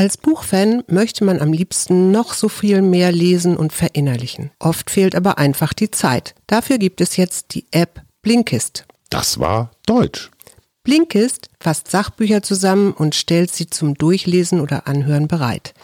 Als Buchfan möchte man am liebsten noch so viel mehr lesen und verinnerlichen. Oft fehlt aber einfach die Zeit. Dafür gibt es jetzt die App Blinkist. Das war Deutsch. Blinkist fasst Sachbücher zusammen und stellt sie zum Durchlesen oder Anhören bereit.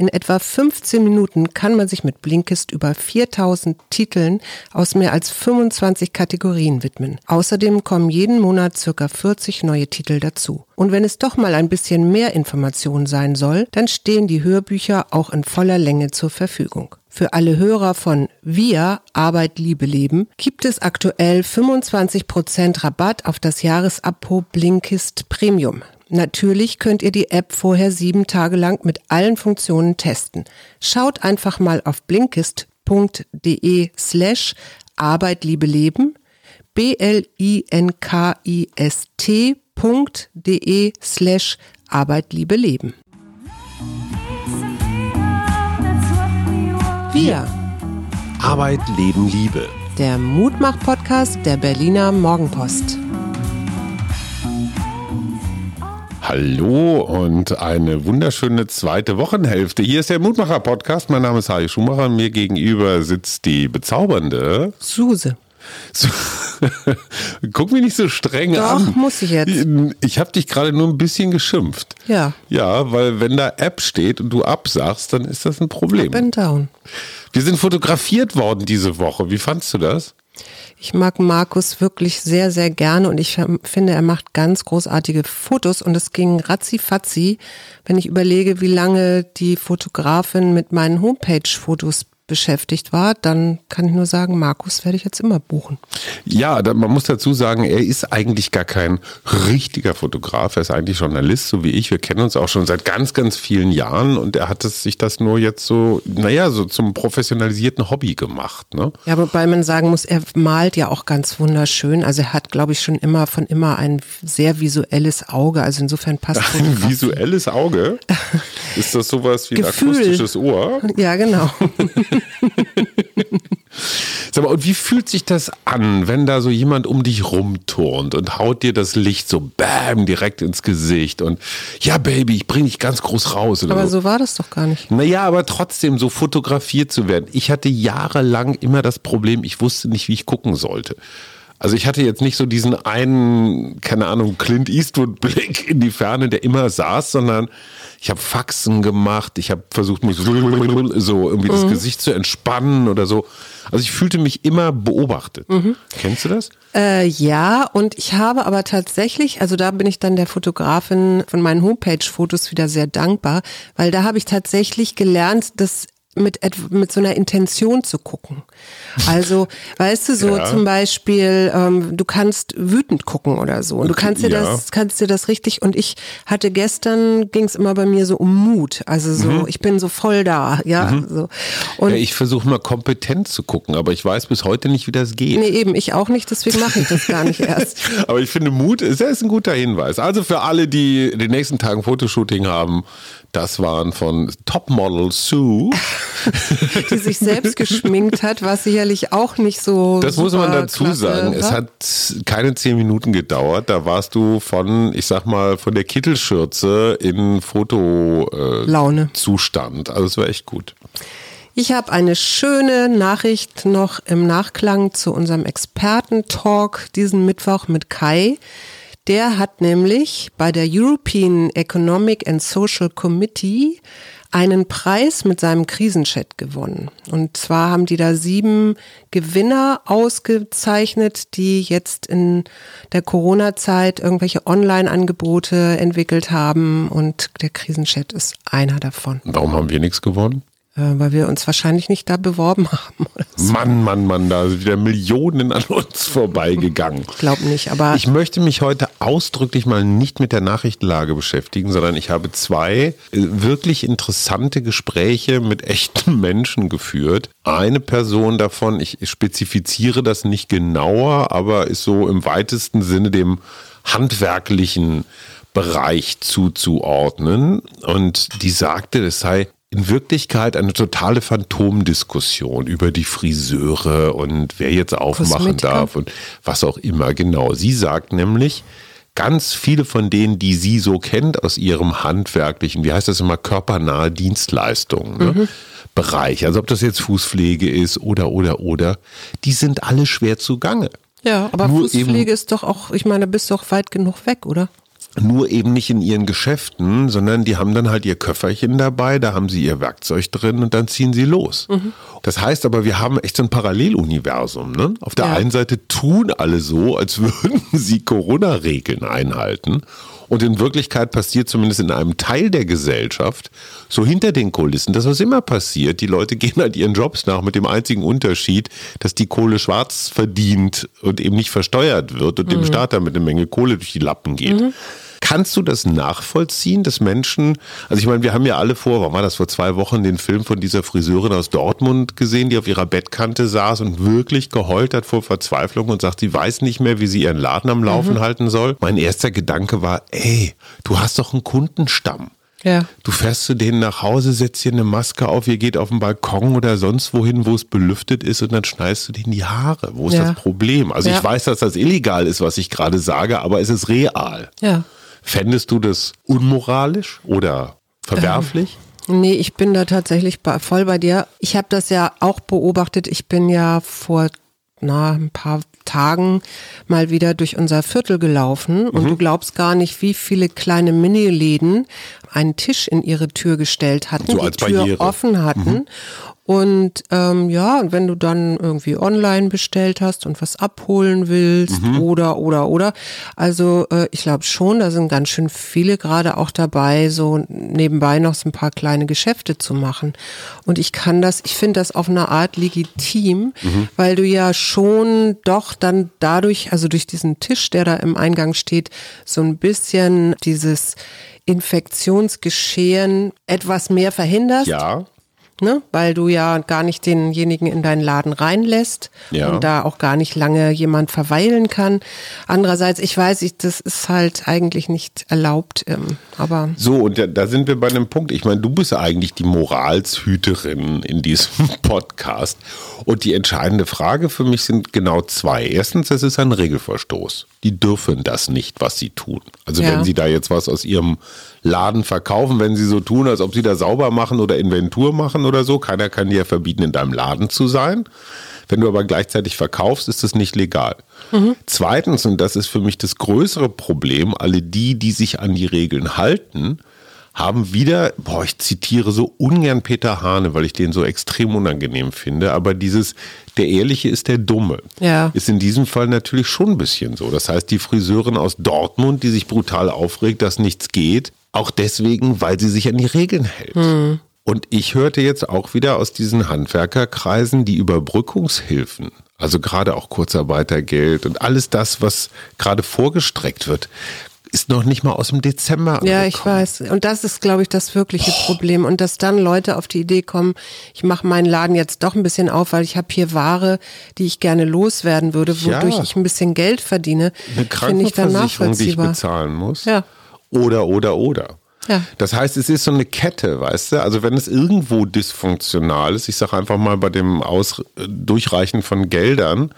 In etwa 15 Minuten kann man sich mit Blinkist über 4000 Titeln aus mehr als 25 Kategorien widmen. Außerdem kommen jeden Monat circa 40 neue Titel dazu. Und wenn es doch mal ein bisschen mehr Information sein soll, dann stehen die Hörbücher auch in voller Länge zur Verfügung. Für alle Hörer von Wir Arbeit, Liebe, Leben gibt es aktuell 25% Rabatt auf das Jahresabo Blinkist Premium. Natürlich könnt ihr die App vorher sieben Tage lang mit allen Funktionen testen. Schaut einfach mal auf blinkist.de slash Arbeit, Liebe, Leben, b-l-i-n-k-i-s-t.de slash Arbeit, Liebe, Leben. Wir. Arbeit, Leben, Liebe. Der Mutmach-Podcast der Berliner Morgenpost. Hallo und eine wunderschöne zweite Wochenhälfte. Hier ist der Mutmacher-Podcast. Mein Name ist Harry Schumacher. Mir gegenüber sitzt die bezaubernde Suse. So, Guck mich nicht so streng Doch, an. muss ich jetzt. Ich habe dich gerade nur ein bisschen geschimpft. Ja. Ja, weil wenn da App steht und du absagst, dann ist das ein Problem. Up and down. Wir sind fotografiert worden diese Woche. Wie fandst du das? Ich mag Markus wirklich sehr, sehr gerne und ich finde, er macht ganz großartige Fotos und es ging ratzi-fatzi, wenn ich überlege, wie lange die Fotografin mit meinen Homepage-Fotos beschäftigt war, dann kann ich nur sagen, Markus werde ich jetzt immer buchen. Ja, da, man muss dazu sagen, er ist eigentlich gar kein richtiger Fotograf. Er ist eigentlich Journalist, so wie ich. Wir kennen uns auch schon seit ganz, ganz vielen Jahren und er hat es, sich das nur jetzt so, naja, so zum professionalisierten Hobby gemacht. Ne? Ja, wobei man sagen muss, er malt ja auch ganz wunderschön. Also er hat, glaube ich, schon immer von immer ein sehr visuelles Auge. Also insofern passt Ein visuelles Auge? Ist das sowas wie ein Gefühl. akustisches Ohr? Ja, genau. Sag mal, und wie fühlt sich das an, wenn da so jemand um dich rumturnt und haut dir das Licht so bam direkt ins Gesicht und ja, Baby, ich bring dich ganz groß raus. Aber so. so war das doch gar nicht. Naja, aber trotzdem so fotografiert zu werden. Ich hatte jahrelang immer das Problem, ich wusste nicht, wie ich gucken sollte. Also ich hatte jetzt nicht so diesen einen, keine Ahnung, Clint Eastwood-Blick in die Ferne, der immer saß, sondern ich habe Faxen gemacht, ich habe versucht, mich so, irgendwie das Gesicht zu entspannen oder so. Also ich fühlte mich immer beobachtet. Kennst du das? Äh, ja, und ich habe aber tatsächlich, also da bin ich dann der Fotografin von meinen Homepage-Fotos wieder sehr dankbar, weil da habe ich tatsächlich gelernt, dass mit, mit so einer Intention zu gucken. Also, weißt du, so Ja. zum Beispiel, ähm, du kannst wütend gucken oder so. Und du kannst dir ja. das, kannst dir das richtig. Und ich hatte gestern, ging es immer bei mir so um Mut. Also so, ich bin so voll da, ja. So. Und Ja, ich versuche mal kompetent zu gucken, aber ich weiß bis heute nicht, wie das geht. nee, eben, ich auch nicht, deswegen mache ich das gar nicht erst. Aber ich finde, Mut ist, ist ein guter Hinweis. Also für alle, die in den nächsten Tagen Fotoshooting haben, das waren von Topmodel Sue. die sich selbst geschminkt hat, was sicherlich auch nicht so. Das muss man dazu sagen. Es war. hat keine zehn Minuten gedauert. Da warst du von, ich sag mal, von der Kittelschürze in Fotozustand. Äh. Also es war echt gut. Ich habe eine schöne Nachricht noch im Nachklang zu unserem Experten-Talk diesen Mittwoch mit Kai. Der hat nämlich bei der European Economic and Social Committee einen Preis mit seinem Krisenchat gewonnen. Und zwar haben die da sieben Gewinner ausgezeichnet, die jetzt in der Corona-Zeit irgendwelche Online-Angebote entwickelt haben. Und der Krisenchat ist einer davon, Warum haben wir nichts gewonnen? Äh, weil wir uns wahrscheinlich nicht da beworben haben. So. Mann, Mann, Mann, da sind wieder Millionen an uns vorbeigegangen. Ich glaube nicht, aber Ich möchte mich heute ausdrücklich mal nicht mit der Nachrichtenlage beschäftigen, sondern ich habe zwei äh, wirklich interessante Gespräche mit echten Menschen geführt. Eine Person davon, ich spezifiziere das nicht genauer, aber ist so im weitesten Sinne dem handwerklichen Bereich zuzuordnen. Und die sagte, es sei in Wirklichkeit eine totale Phantomdiskussion über die Friseure und wer jetzt aufmachen Kosmetiker? darf und was auch immer genau. Sie sagt nämlich, ganz viele von denen, die sie so kennt aus ihrem handwerklichen, wie heißt das immer, körpernahe Dienstleistungen. Ne? Mhm. Bereich, also ob das jetzt Fußpflege ist oder, oder, oder, die sind alle schwer zugange. Ja, aber Nur Fußpflege ist doch auch, ich meine, bist doch weit genug weg, oder? Nur eben nicht in ihren Geschäften, sondern die haben dann halt ihr Köfferchen dabei, da haben sie ihr Werkzeug drin und dann ziehen sie los. Mhm. Das heißt aber, wir haben echt so ein Paralleluniversum. Ne? Auf der ja. einen Seite tun alle so, als würden sie Corona-Regeln einhalten und in Wirklichkeit passiert zumindest in einem Teil der Gesellschaft, so hinter den Kulissen, das was immer passiert. Die Leute gehen halt ihren Jobs nach mit dem einzigen Unterschied, dass die Kohle schwarz verdient und eben nicht versteuert wird und mhm. dem Staat damit eine Menge Kohle durch die Lappen geht. Mhm. Kannst du das nachvollziehen, dass Menschen, also ich meine, wir haben ja alle vor, warum war das vor zwei Wochen, den Film von dieser Friseurin aus Dortmund gesehen, die auf ihrer Bettkante saß und wirklich geheult hat vor Verzweiflung und sagt, sie weiß nicht mehr, wie sie ihren Laden am Laufen mhm. halten soll. Mein erster Gedanke war, ey, du hast doch einen Kundenstamm. Ja. Du fährst zu denen nach Hause, setzt dir eine Maske auf, ihr geht auf den Balkon oder sonst wohin, wo es belüftet ist und dann schneidest du denen die Haare. Wo ist ja. das Problem? Also ja. ich weiß, dass das illegal ist, was ich gerade sage, aber es ist real. Ja. Fändest du das unmoralisch oder verwerflich? Ähm, nee, ich bin da tatsächlich voll bei dir. Ich habe das ja auch beobachtet. Ich bin ja vor na, ein paar Tagen mal wieder durch unser Viertel gelaufen und mhm. du glaubst gar nicht, wie viele kleine Miniläden einen Tisch in ihre Tür gestellt hatten, so die Tür Barriere. offen hatten mhm. Und ähm, ja, wenn du dann irgendwie online bestellt hast und was abholen willst mhm. oder oder oder, also äh, ich glaube schon, da sind ganz schön viele gerade auch dabei, so nebenbei noch so ein paar kleine Geschäfte zu machen. Und ich kann das, ich finde das auf eine Art legitim, mhm. weil du ja schon doch dann dadurch, also durch diesen Tisch, der da im Eingang steht, so ein bisschen dieses Infektionsgeschehen etwas mehr verhinderst. Ja ne? weil du ja gar nicht denjenigen in deinen Laden reinlässt ja. und da auch gar nicht lange jemand verweilen kann. Andererseits, ich weiß, ich, das ist halt eigentlich nicht erlaubt, ähm, aber. So, und da, da sind wir bei einem Punkt. Ich meine, du bist eigentlich die Moralshüterin in diesem Podcast. Und die entscheidende Frage für mich sind genau zwei. Erstens, es ist ein Regelverstoß. Die dürfen das nicht, was sie tun. Also ja. wenn sie da jetzt was aus ihrem Laden verkaufen, wenn sie so tun, als ob sie da sauber machen oder Inventur machen oder so. Keiner kann dir verbieten, in deinem Laden zu sein. Wenn du aber gleichzeitig verkaufst, ist das nicht legal. Mhm. Zweitens, und das ist für mich das größere Problem, alle die, die sich an die Regeln halten, haben wieder, boah, ich zitiere so ungern Peter Hane, weil ich den so extrem unangenehm finde, aber dieses, der Ehrliche ist der Dumme, ja. ist in diesem Fall natürlich schon ein bisschen so. Das heißt, die Friseurin aus Dortmund, die sich brutal aufregt, dass nichts geht, auch deswegen, weil sie sich an die Regeln hält. Mhm. Und ich hörte jetzt auch wieder aus diesen Handwerkerkreisen die Überbrückungshilfen, also gerade auch Kurzarbeitergeld und alles das, was gerade vorgestreckt wird, ist noch nicht mal aus dem Dezember. Angekommen. Ja, ich weiß. Und das ist, glaube ich, das wirkliche Boah. Problem. Und dass dann Leute auf die Idee kommen, ich mache meinen Laden jetzt doch ein bisschen auf, weil ich habe hier Ware, die ich gerne loswerden würde, wodurch ja. ich ein bisschen Geld verdiene. Eine Krankenversicherung, die ich bezahlen muss. Ja. Oder, oder, oder. Ja. Das heißt, es ist so eine Kette, weißt du? Also wenn es irgendwo dysfunktional ist, ich sage einfach mal bei dem Aus Durchreichen von Geldern,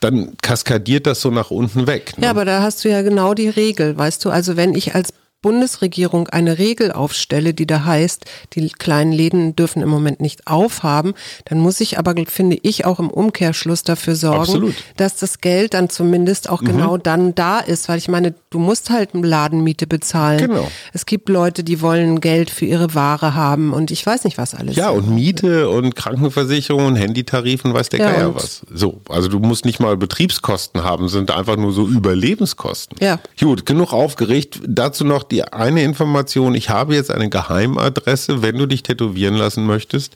dann kaskadiert das so nach unten weg. Ne? Ja, aber da hast du ja genau die Regel, weißt du? Also wenn ich als Bundesregierung eine Regel aufstelle, die da heißt, die kleinen Läden dürfen im Moment nicht aufhaben, dann muss ich aber, finde ich, auch im Umkehrschluss dafür sorgen, Absolut. dass das Geld dann zumindest auch mhm. genau dann da ist, weil ich meine, du musst halt Ladenmiete bezahlen. Genau. Es gibt Leute, die wollen Geld für ihre Ware haben und ich weiß nicht, was alles. Ja, und Miete und Krankenversicherung und Handytarifen, weiß der ja, Geier was. So, also du musst nicht mal Betriebskosten haben, sind einfach nur so Überlebenskosten. Ja. Gut, genug aufgeregt. Dazu noch die eine Information, ich habe jetzt eine Geheimadresse, wenn du dich tätowieren lassen möchtest.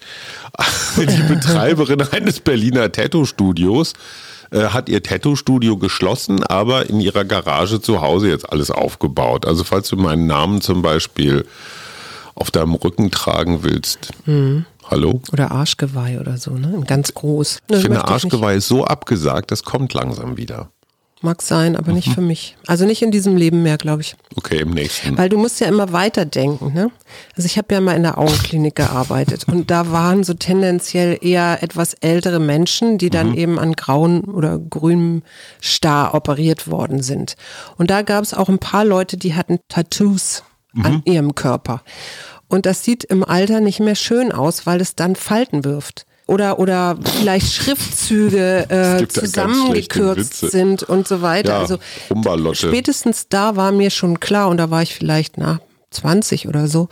Die Betreiberin eines Berliner Tattoo-Studios äh, hat ihr Tattoo-Studio geschlossen, aber in ihrer Garage zu Hause jetzt alles aufgebaut. Also falls du meinen Namen zum Beispiel auf deinem Rücken tragen willst. Mhm. Hallo? Oder Arschgeweih oder so, ne? Ganz groß. ich finde, Arschgeweih ist so abgesagt, das kommt langsam wieder. Mag sein, aber nicht für mich. Also nicht in diesem Leben mehr, glaube ich. Okay, im nächsten. Weil du musst ja immer weiterdenken. Ne? Also ich habe ja mal in der Augenklinik gearbeitet und da waren so tendenziell eher etwas ältere Menschen, die dann eben an grauen oder grünem Star operiert worden sind. Und da gab es auch ein paar Leute, die hatten Tattoos an ihrem Körper. Und das sieht im Alter nicht mehr schön aus, weil es dann Falten wirft. Oder, oder vielleicht Schriftzüge äh, zusammengekürzt sind und so weiter. Ja, also spätestens da war mir schon klar, und da war ich vielleicht nach 20 oder so,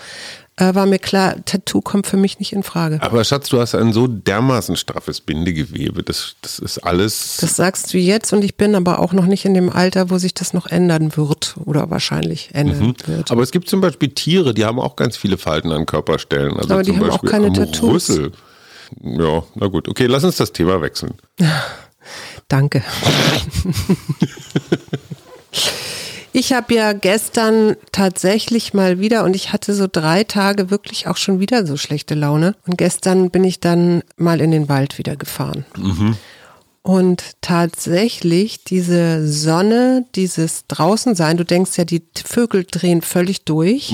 äh, war mir klar, Tattoo kommt für mich nicht in Frage. Aber Schatz, du hast ein so dermaßen straffes Bindegewebe. Das, das ist alles. Das sagst du jetzt und ich bin aber auch noch nicht in dem Alter, wo sich das noch ändern wird oder wahrscheinlich ändern wird. aber es gibt zum Beispiel Tiere, die haben auch ganz viele Falten an Körperstellen. Also Aber die haben auch Beispiel keine am Tattoos. Rüssel. Ja, na gut. Okay, lass uns das Thema wechseln. Danke. Ich habe ja gestern tatsächlich mal wieder und ich hatte so drei Tage wirklich auch schon wieder so schlechte Laune. Und gestern bin ich dann mal in den Wald wieder gefahren. Und tatsächlich diese Sonne, dieses Draußensein, du denkst ja, die Vögel drehen völlig durch.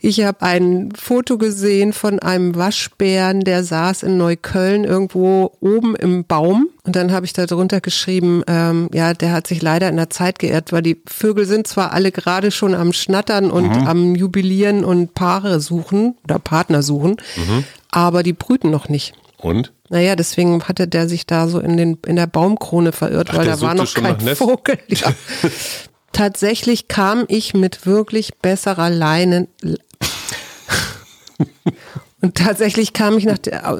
Ich habe ein Foto gesehen von einem Waschbären, der saß in Neukölln irgendwo oben im Baum. Und dann habe ich da drunter geschrieben, ähm, ja, der hat sich leider in der Zeit geirrt, weil die Vögel sind zwar alle gerade schon am Schnattern und am Jubilieren und Paare suchen oder Partner suchen, aber die brüten noch nicht. Und? Naja, deswegen hatte der sich da so in, den, in der Baumkrone verirrt, Ach, weil da war noch kein? Vogel. Ja. Tatsächlich kam ich mit wirklich besserer Leine. Und tatsächlich kam ich nach,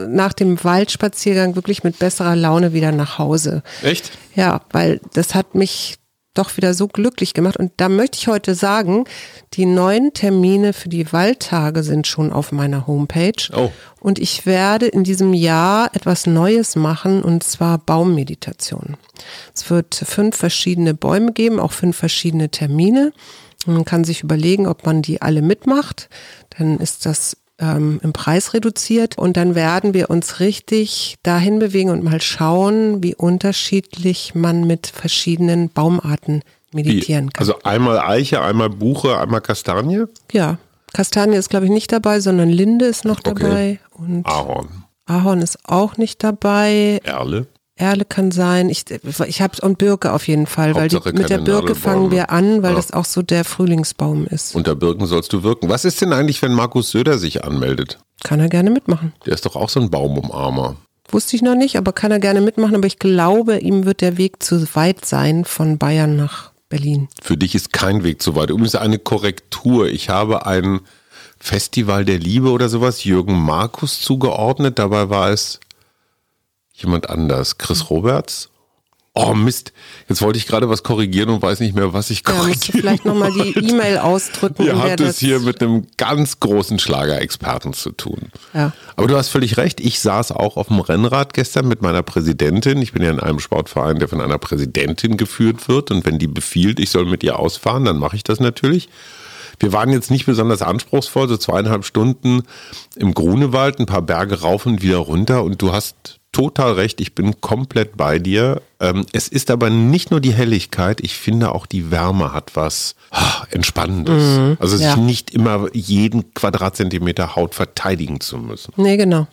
nach dem Waldspaziergang wirklich mit besserer Laune wieder nach Hause. Echt? Ja, weil das hat mich doch wieder so glücklich gemacht. Und da möchte ich heute sagen, die neuen Termine für die Waldtage sind schon auf meiner Homepage. Oh. Und ich werde in diesem Jahr etwas Neues machen, und zwar Baummeditation. Es wird fünf verschiedene Bäume geben, auch fünf verschiedene Termine. Man kann sich überlegen, ob man die alle mitmacht. Dann ist das ähm, im Preis reduziert und dann werden wir uns richtig dahin bewegen und mal schauen, wie unterschiedlich man mit verschiedenen Baumarten meditieren kann. Also einmal Eiche, einmal Buche, einmal Kastanie? ja, Kastanie ist glaube ich nicht dabei, sondern Linde ist noch Okay. dabei und Ahorn. Ahorn ist auch nicht dabei. Erle. Erle kann sein. Ich, ich habe und Birke auf jeden Fall, weil die, mit der Birke fangen wir an, weil Ja. das auch so der Frühlingsbaum ist. Unter Birken sollst du wirken. Was ist denn eigentlich, wenn Markus Söder sich anmeldet? Kann er gerne mitmachen. Der ist doch auch so ein Baumumarmer. Wusste ich noch nicht, aber kann er gerne mitmachen. Aber ich glaube, ihm wird der Weg zu weit sein von Bayern nach Berlin. Für dich ist kein Weg zu weit. Übrigens eine Korrektur. Ich habe ein Festival der Liebe oder sowas Jürgen Markus zugeordnet. Dabei war es jemand anders. Chris Roberts? Oh Mist, jetzt wollte ich gerade was korrigieren und weiß nicht mehr, was ich Ja, musst du korrigiere. vielleicht nochmal die E-Mail ausdrücken. Ihr habt es hier mit einem ganz großen Schlagerexperten zu tun. Ja. Aber du hast völlig recht. Ich saß auch auf dem Rennrad gestern mit meiner Präsidentin. Ich bin ja in einem Sportverein, der von einer Präsidentin geführt wird. Und wenn die befiehlt, ich soll mit ihr ausfahren, dann mache ich das natürlich. Wir waren jetzt nicht besonders anspruchsvoll, so zweieinhalb Stunden im Grunewald, ein paar Berge rauf und wieder runter. Und du hast total recht, ich bin komplett bei dir. Ähm, es ist aber nicht nur die Helligkeit, ich finde auch die Wärme hat was Entspannendes. also sich ja. nicht immer jeden Quadratzentimeter Haut verteidigen zu müssen. Nee, genau.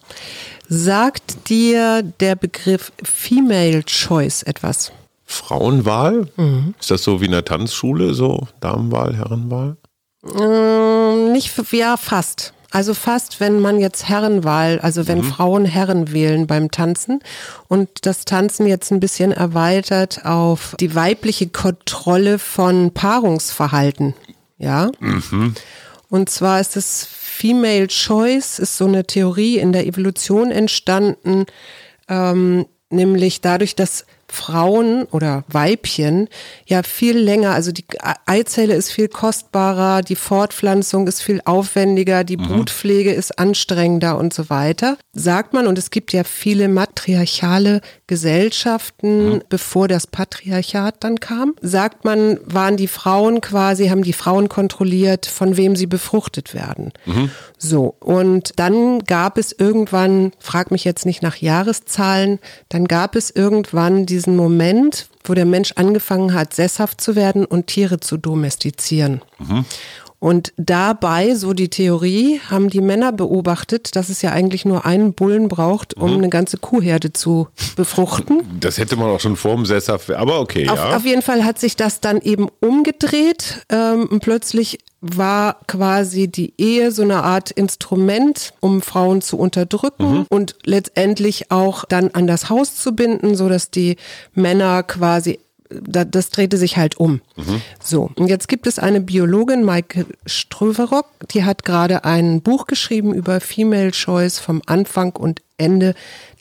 Sagt dir der Begriff Female Choice etwas? Frauenwahl? Mhm. Ist das so wie in der Tanzschule, so Damenwahl, Herrenwahl? Ähm, nicht, ja, fast. Also fast, wenn man jetzt Herrenwahl, also wenn Frauen Herren wählen beim Tanzen und das Tanzen jetzt ein bisschen erweitert auf die weibliche Kontrolle von Paarungsverhalten, ja. Und zwar ist es Female Choice, ist so eine Theorie in der Evolution entstanden, ähm, nämlich dadurch, dass Frauen oder Weibchen ja viel länger, also die Eizelle ist viel kostbarer, die Fortpflanzung ist viel aufwendiger, die Brutpflege ist anstrengender und so weiter. Sagt man, und es gibt ja viele matriarchale Gesellschaften, bevor das Patriarchat dann kam, sagt man, waren die Frauen quasi, haben die Frauen kontrolliert, von wem sie befruchtet werden. So, und dann gab es irgendwann, frag mich jetzt nicht nach Jahreszahlen, dann gab es irgendwann diese diesen Moment, wo der Mensch angefangen hat, sesshaft zu werden und Tiere zu domestizieren. Mhm. Und dabei, so die Theorie, haben die Männer beobachtet, dass es ja eigentlich nur einen Bullen braucht, um mhm. eine ganze Kuhherde zu befruchten. Das hätte man auch schon vorm Sesshaft, aber okay, auf, ja. Auf jeden Fall hat sich das dann eben umgedreht. Ähm, und plötzlich war quasi die Ehe so eine Art Instrument, um Frauen zu unterdrücken mhm. und letztendlich auch dann an das Haus zu binden, so dass die Männer quasi das drehte sich halt um. Mhm. So, und jetzt gibt es eine Biologin, Maike Ströverock, die hat gerade ein Buch geschrieben über Female Choice vom Anfang und Ende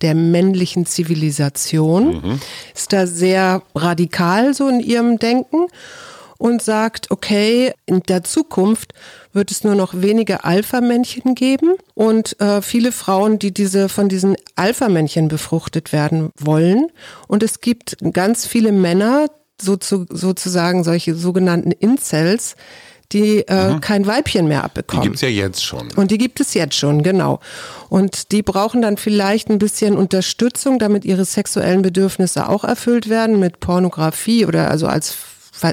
der männlichen Zivilisation. Mhm. Ist da sehr radikal so in ihrem Denken und sagt, okay, in der Zukunft wird es nur noch wenige Alpha-Männchen geben und äh, viele Frauen, die diese von diesen Alpha-Männchen befruchtet werden wollen. Und es gibt ganz viele Männer, so zu, sozusagen solche sogenannten Incels, die äh, mhm. kein Weibchen mehr abbekommen. Die gibt es ja jetzt schon. Und die gibt es jetzt schon, genau. Und die brauchen dann vielleicht ein bisschen Unterstützung, damit ihre sexuellen Bedürfnisse auch erfüllt werden mit Pornografie oder also als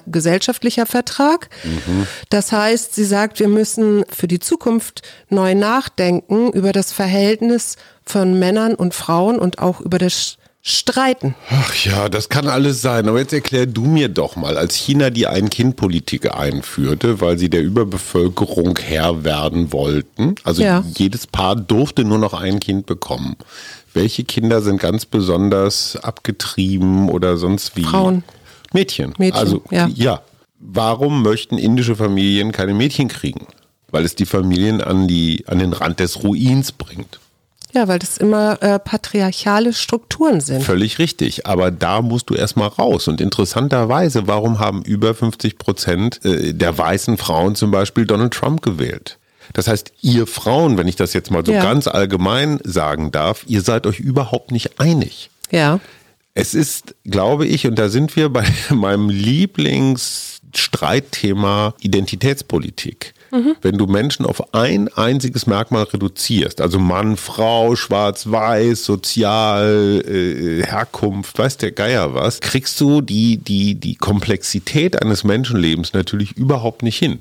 gesellschaftlicher Vertrag. Mhm. Das heißt, sie sagt, wir müssen für die Zukunft neu nachdenken über das Verhältnis von Männern und Frauen und auch über das Streiten. Ach ja, das kann alles sein. Aber jetzt erklär du mir doch mal, als China die Ein-Kind-Politik einführte, weil sie der Überbevölkerung Herr werden wollten, also ja. jedes Paar durfte nur noch ein Kind bekommen. Welche Kinder sind ganz besonders abgetrieben oder sonst wie? Frauen. Mädchen. Mädchen also ja. ja. Warum möchten indische Familien keine Mädchen kriegen? Weil es die Familien an, die, an den Rand des Ruins bringt. Ja, weil das immer äh, patriarchale Strukturen sind. Völlig richtig. Aber da musst du erstmal raus. Und interessanterweise, warum haben über 50 Prozent äh, der weißen Frauen zum Beispiel Donald Trump gewählt? Das heißt, ihr Frauen, wenn ich das jetzt mal so ja. ganz allgemein sagen darf, ihr seid euch überhaupt nicht einig. Ja. Es ist, glaube ich, und da sind wir bei meinem Lieblingsstreitthema Identitätspolitik. Mhm. Wenn du Menschen auf ein einziges Merkmal reduzierst, also Mann, Frau, Schwarz, Weiß, Sozial, äh, Herkunft, weiß der Geier was, kriegst du die, die, die Komplexität eines Menschenlebens natürlich überhaupt nicht hin.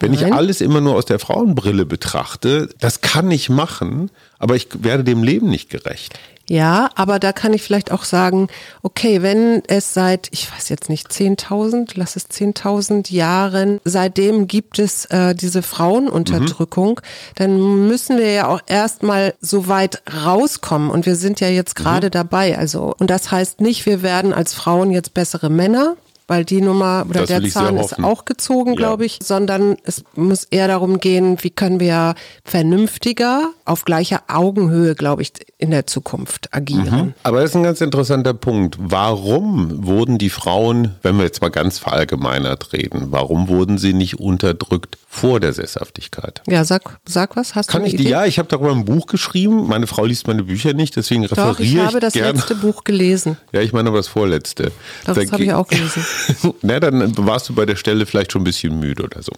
Wenn Nein. ich alles immer nur aus der Frauenbrille betrachte, das kann ich machen, aber ich werde dem Leben nicht gerecht. Ja, aber da kann ich vielleicht auch sagen, okay, wenn es seit, ich weiß jetzt nicht, 10.000, lass es 10.000 Jahren, seitdem gibt es äh, diese Frauenunterdrückung, mhm. dann müssen wir ja auch erstmal so weit rauskommen und wir sind ja jetzt gerade mhm. dabei. Also, und das heißt nicht, wir werden als Frauen jetzt bessere Männer, weil die Nummer oder das der Zahn ist auch gezogen, ja. glaube ich, sondern es muss eher darum gehen, wie können wir vernünftiger auf gleicher Augenhöhe, glaube ich, in der Zukunft agieren. Mhm. Aber das ist ein ganz interessanter Punkt. Warum wurden die Frauen, wenn wir jetzt mal ganz verallgemeinert reden, warum wurden sie nicht unterdrückt vor der Sesshaftigkeit? Ja, sag, sag was. Hast Kann du ich die? Ja, ich habe darüber ein Buch geschrieben. Meine Frau liest meine Bücher nicht, deswegen referiere Doch, ich. habe das gern. letzte Buch gelesen. Ja, ich meine aber das vorletzte. Doch, das habe ich auch gelesen. Na, dann warst du bei der Stelle vielleicht schon ein bisschen müde oder so.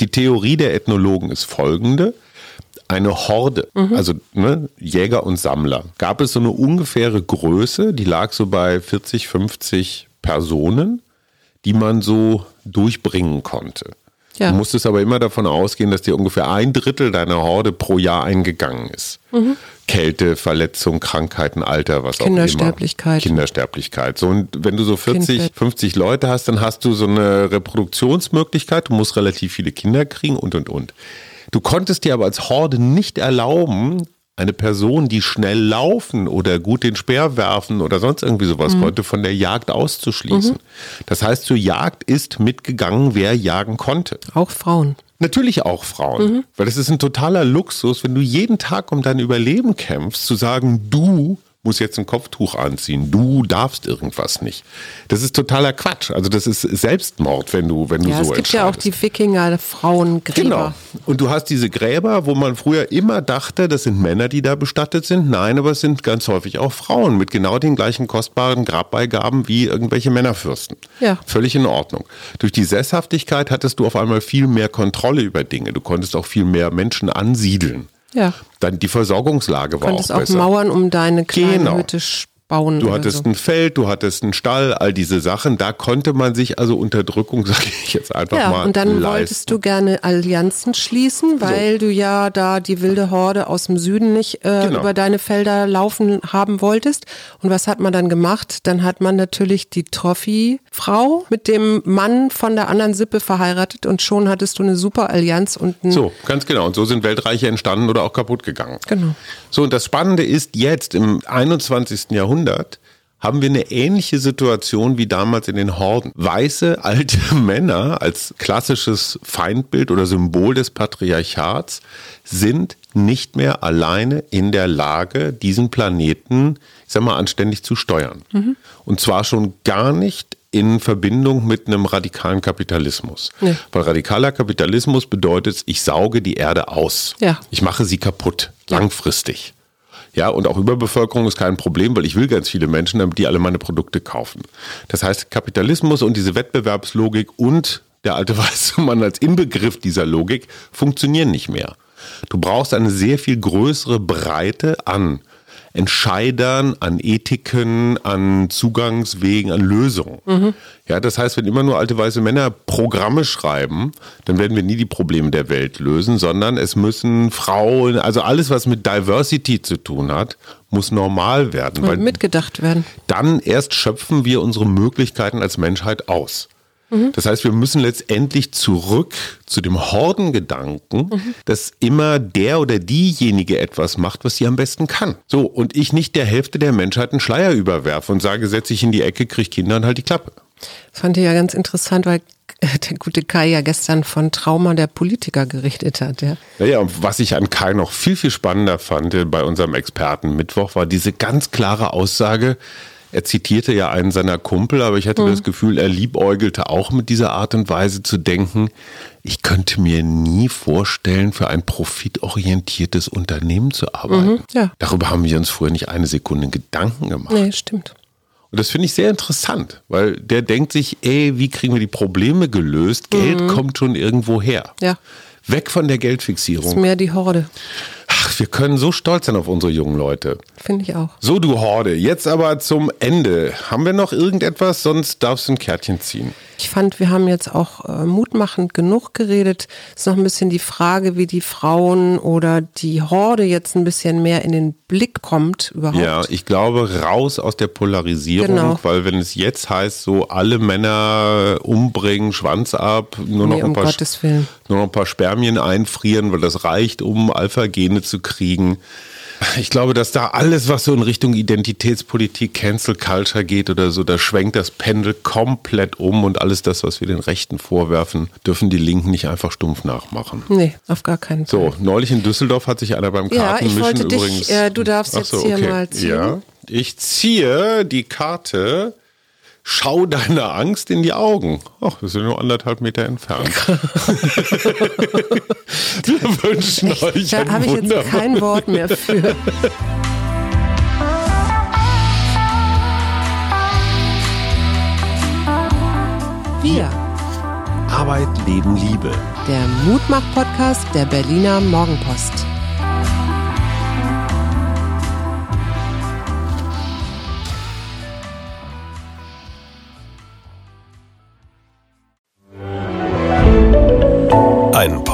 Die Theorie der Ethnologen ist folgende. Eine Horde, mhm. also ne, Jäger und Sammler, gab es so eine ungefähre Größe, die lag so bei 40, 50 Personen, die man so durchbringen konnte. Ja. Du musstest aber immer davon ausgehen, dass dir ungefähr ein Drittel deiner Horde pro Jahr eingegangen ist. Mhm. Kälte, Verletzung, Krankheiten, Alter, was auch immer. Kindersterblichkeit. Kindersterblichkeit. So, und wenn du so 40, Kindbett. 50 Leute hast, dann hast du so eine Reproduktionsmöglichkeit. Du musst relativ viele Kinder kriegen und, und, und. Du konntest dir aber als Horde nicht erlauben, eine Person, die schnell laufen oder gut den Speer werfen oder sonst irgendwie sowas mhm. konnte, von der Jagd auszuschließen. Mhm. Das heißt, zur Jagd ist mitgegangen, wer jagen konnte. Auch Frauen. Natürlich auch Frauen, mhm. weil es ist ein totaler Luxus, wenn du jeden Tag um dein Überleben kämpfst, zu sagen, du muss jetzt ein Kopftuch anziehen. Du darfst irgendwas nicht. Das ist totaler Quatsch. Also das ist Selbstmord, wenn du, wenn du ja, so Es gibt ja auch die Wikinger-Frauengräber. Genau. Und du hast diese Gräber, wo man früher immer dachte, das sind Männer, die da bestattet sind. Nein, aber es sind ganz häufig auch Frauen mit genau den gleichen kostbaren Grabbeigaben wie irgendwelche Männerfürsten. Ja. Völlig in Ordnung. Durch die Sesshaftigkeit hattest du auf einmal viel mehr Kontrolle über Dinge. Du konntest auch viel mehr Menschen ansiedeln. Ja. Dann die Versorgungslage war auch besser. auch Mauern um deine kleine genau. Hütte bauen. Du hattest so. ein Feld, du hattest einen Stall, all diese Sachen. Da konnte man sich also Unterdrückung, sage ich jetzt einfach ja, mal. und dann leisten. wolltest du gerne Allianzen schließen, weil so. du ja da die wilde Horde aus dem Süden nicht äh, genau. über deine Felder laufen haben wolltest. Und was hat man dann gemacht? Dann hat man natürlich die Trophy-Frau mit dem Mann von der anderen Sippe verheiratet und schon hattest du eine super Allianz und So, ganz genau. Und so sind Weltreiche entstanden oder auch kaputt gegangen. Genau. So, und das Spannende ist jetzt im 21. Jahrhundert, haben wir eine ähnliche Situation wie damals in den Horden. Weiße alte Männer als klassisches Feindbild oder Symbol des Patriarchats sind nicht mehr alleine in der Lage, diesen Planeten, ich sag mal, anständig zu steuern. Mhm. Und zwar schon gar nicht in Verbindung mit einem radikalen Kapitalismus. Nee. Weil radikaler Kapitalismus bedeutet, ich sauge die Erde aus. Ja. Ich mache sie kaputt, langfristig. Ja, und auch Überbevölkerung ist kein Problem, weil ich will ganz viele Menschen, damit die alle meine Produkte kaufen. Das heißt, Kapitalismus und diese Wettbewerbslogik und der alte weiße Mann als Inbegriff dieser Logik funktionieren nicht mehr. Du brauchst eine sehr viel größere Breite an Entscheidern, an Ethiken, an Zugangswegen, an Lösungen. Mhm. Ja, das heißt, wenn immer nur alte weiße Männer Programme schreiben, dann werden wir nie die Probleme der Welt lösen, sondern es müssen Frauen, also alles, was mit Diversity zu tun hat, muss normal werden. Und mitgedacht werden. Dann erst schöpfen wir unsere Möglichkeiten als Menschheit aus. Mhm. Das heißt, wir müssen letztendlich zurück zu dem Hordengedanken, mhm. dass immer der oder diejenige etwas macht, was sie am besten kann. So, und ich nicht der Hälfte der Menschheit einen Schleier überwerfe und sage, setz dich in die Ecke, krieg Kinder und halt die Klappe. Fand ich ja ganz interessant, weil der gute Kai ja gestern von Trauma der Politiker gerichtet hat. Ja. Naja, und was ich an Kai noch viel, viel spannender fand bei unserem Experten Mittwoch, war diese ganz klare Aussage, er zitierte ja einen seiner Kumpel, aber ich hatte mhm. das Gefühl, er liebäugelte auch mit dieser Art und Weise zu denken. Ich könnte mir nie vorstellen, für ein profitorientiertes Unternehmen zu arbeiten. Mhm, ja. Darüber haben wir uns früher nicht eine Sekunde Gedanken gemacht. Nee, stimmt. Und das finde ich sehr interessant, weil der denkt sich, ey, wie kriegen wir die Probleme gelöst? Geld mhm. kommt schon irgendwo her. Ja. Weg von der Geldfixierung. Das ist mehr die Horde. Ach, wir können so stolz sein auf unsere jungen Leute. Finde ich auch. So, du Horde, jetzt aber zum Ende. Haben wir noch irgendetwas? Sonst darfst du ein Kärtchen ziehen. Ich fand, wir haben jetzt auch äh, mutmachend genug geredet. Es ist noch ein bisschen die Frage, wie die Frauen oder die Horde jetzt ein bisschen mehr in den Blick kommt überhaupt. Ja, ich glaube, raus aus der Polarisierung, genau. weil wenn es jetzt heißt, so alle Männer umbringen, Schwanz ab, nur, nee, noch, ein um paar, nur noch ein paar Spermien einfrieren, weil das reicht, um Alpha-Gene zu kriegen ich glaube, dass da alles, was so in Richtung Identitätspolitik, Cancel Culture geht oder so, da schwenkt das Pendel komplett um und alles das, was wir den Rechten vorwerfen, dürfen die Linken nicht einfach stumpf nachmachen. Nee, auf gar keinen Fall. So, neulich in Düsseldorf hat sich einer beim Kartenmischen ja, ich wollte übrigens. Dich, äh, du darfst jetzt so, hier mal ziehen. Ja, ich ziehe die Karte Schau deiner Angst in die Augen. Ach, wir sind nur anderthalb Meter entfernt. wir wünschen Echt? euch Da habe ich jetzt kein Wort mehr für. Wir. Arbeit, Leben, Liebe. Der Mutmach-Podcast der Berliner Morgenpost.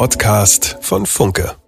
Podcast von Funke.